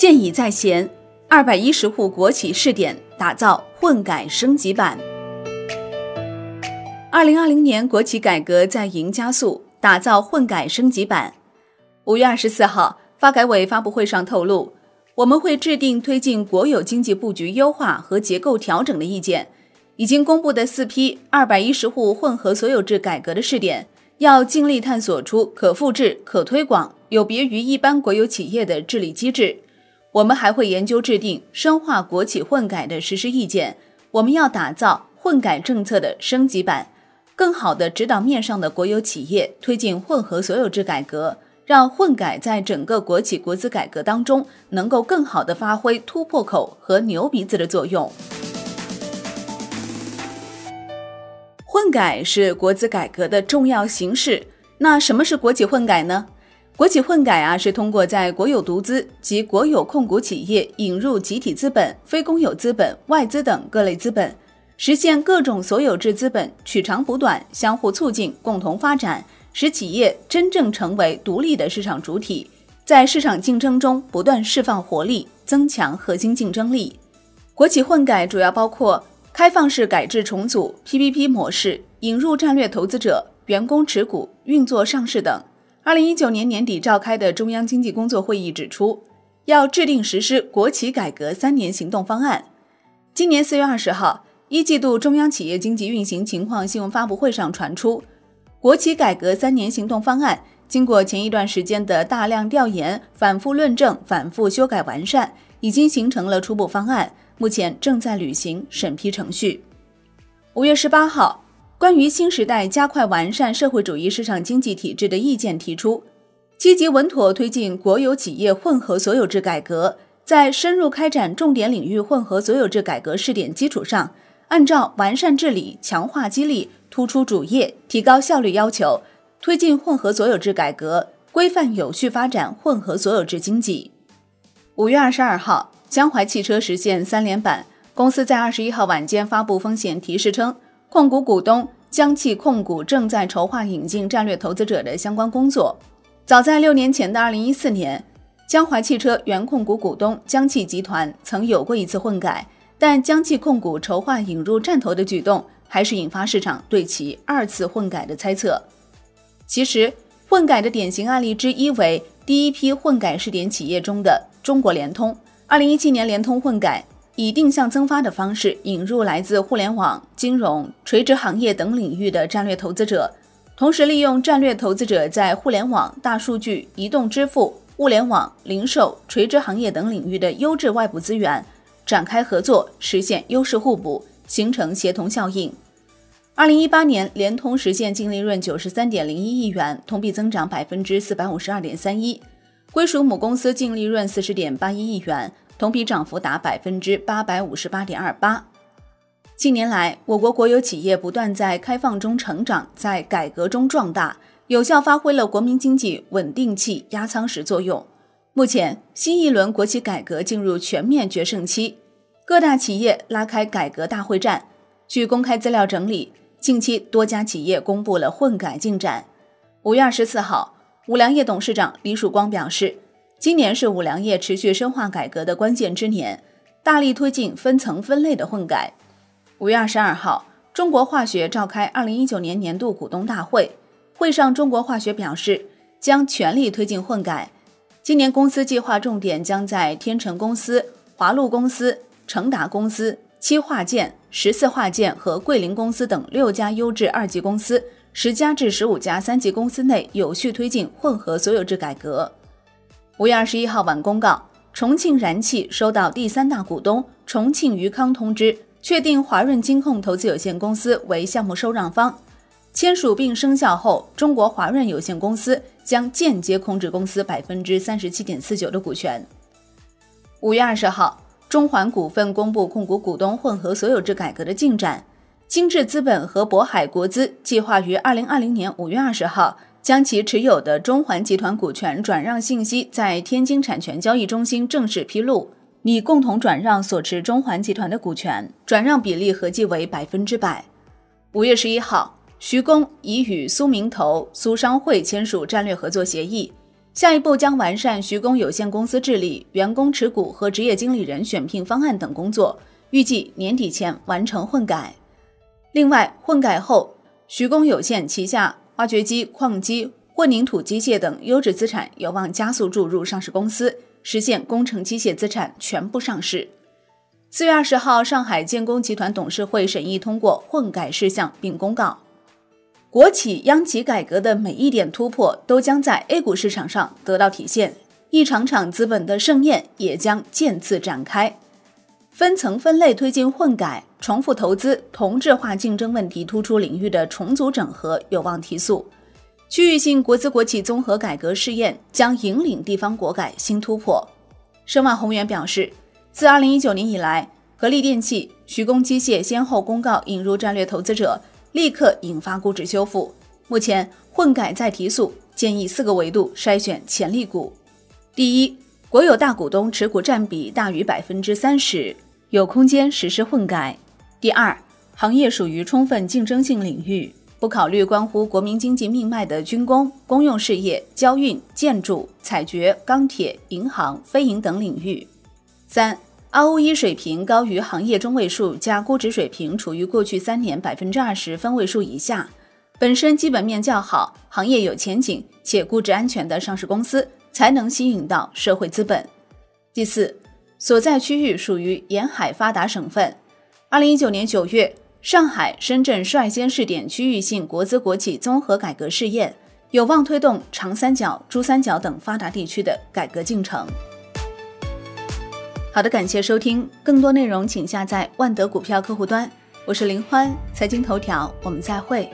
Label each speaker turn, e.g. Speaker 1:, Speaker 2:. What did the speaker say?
Speaker 1: 现已在弦，二百一十户国企试点打造混改升级版。二零二零年国企改革在营加速，打造混改升级版。五月二十四号，发改委发布会上透露，我们会制定推进国有经济布局优化和结构调整的意见。已经公布的四批二百一十户混合所有制改革的试点，要尽力探索出可复制、可推广、有别于一般国有企业的治理机制。我们还会研究制定深化国企混改的实施意见。我们要打造混改政策的升级版，更好地指导面上的国有企业推进混合所有制改革，让混改在整个国企国资改革当中能够更好地发挥突破口和牛鼻子的作用。混改是国资改革的重要形式。那什么是国企混改呢？国企混改啊，是通过在国有独资及国有控股企业引入集体资本、非公有资本、外资等各类资本，实现各种所有制资本取长补短、相互促进、共同发展，使企业真正成为独立的市场主体，在市场竞争中不断释放活力，增强核心竞争力。国企混改主要包括开放式改制重组、PPP 模式、引入战略投资者、员工持股、运作上市等。二零一九年年底召开的中央经济工作会议指出，要制定实施国企改革三年行动方案。今年四月二十号，一季度中央企业经济运行情况新闻发布会上传出，国企改革三年行动方案经过前一段时间的大量调研、反复论证、反复修改完善，已经形成了初步方案，目前正在履行审批程序。五月十八号。关于新时代加快完善社会主义市场经济体制的意见提出，积极稳妥推进国有企业混合所有制改革，在深入开展重点领域混合所有制改革试点基础上，按照完善治理、强化激励、突出主业、提高效率要求，推进混合所有制改革，规范有序发展混合所有制经济。五月二十二号，江淮汽车实现三连板，公司在二十一号晚间发布风险提示称。控股股东江汽控股正在筹划引进战略投资者的相关工作。早在六年前的二零一四年，江淮汽车原控股股东江汽集团曾有过一次混改，但江汽控股筹划引入战投的举动，还是引发市场对其二次混改的猜测。其实，混改的典型案例之一为第一批混改试点企业中的中国联通。二零一七年联通混改。以定向增发的方式引入来自互联网、金融、垂直行业等领域的战略投资者，同时利用战略投资者在互联网、大数据、移动支付、物联网、零售、垂直行业等领域的优质外部资源，展开合作，实现优势互补，形成协同效应。二零一八年，联通实现净利润九十三点零一亿元，同比增长百分之四百五十二点三一，归属母公司净利润四十点八一亿元。同比涨幅达百分之八百五十八点二八。近年来，我国国有企业不断在开放中成长，在改革中壮大，有效发挥了国民经济稳定器、压舱石作用。目前，新一轮国企改革进入全面决胜期，各大企业拉开改革大会战。据公开资料整理，近期多家企业公布了混改进展。五月二十四号，五粮液董事长李曙光表示。今年是五粮液持续深化改革的关键之年，大力推进分层分类的混改。五月二十二号，中国化学召开二零一九年年度股东大会，会上中国化学表示将全力推进混改。今年公司计划重点将在天成公司、华路公司、成达公司、七化建、十四化建和桂林公司等六家优质二级公司、十家至十五家三级公司内有序推进混合所有制改革。五月二十一号晚公告，重庆燃气收到第三大股东重庆渝康通知，确定华润金控投资有限公司为项目收让方。签署并生效后，中国华润有限公司将间接控制公司百分之三十七点四九的股权。五月二十号，中环股份公布控股股东混合所有制改革的进展，金智资本和渤海国资计划于二零二零年五月二十号。将其持有的中环集团股权转让信息在天津产权交易中心正式披露，拟共同转让所持中环集团的股权，转让比例合计为百分之百。五月十一号，徐工已与苏明投、苏商会签署战略合作协议，下一步将完善徐工有限公司治理、员工持股和职业经理人选聘方案等工作，预计年底前完成混改。另外，混改后，徐工有限旗下挖掘机、矿机、混凝土机械等优质资产有望加速注入上市公司，实现工程机械资产全部上市。四月二十号，上海建工集团董事会审议通过混改事项，并公告。国企央企改革的每一点突破，都将在 A 股市场上得到体现，一场场资本的盛宴也将渐次展开。分层分类推进混改、重复投资、同质化竞争问题突出领域的重组整合有望提速，区域性国资国企综合改革试验将引领地方国改新突破。申万宏源表示，自2019年以来，格力电器、徐工机械先后公告引入战略投资者。立刻引发估值修复。目前混改再提速，建议四个维度筛选潜力股：第一，国有大股东持股占比大于百分之三十，有空间实施混改；第二，行业属于充分竞争性领域，不考虑关乎国民经济命脉的军工、公用事业、交运、建筑、采掘、钢铁、银行、非银等领域；三。ROE 水平高于行业中位数，加估值水平处于过去三年百分之二十分位数以下，本身基本面较好、行业有前景且估值安全的上市公司，才能吸引到社会资本。第四，所在区域属于沿海发达省份。二零一九年九月，上海、深圳率先试点区域性国资国企综合改革试验，有望推动长三角、珠三角等发达地区的改革进程。好的，感谢收听，更多内容请下载万德股票客户端。我是林欢，财经头条，我们再会。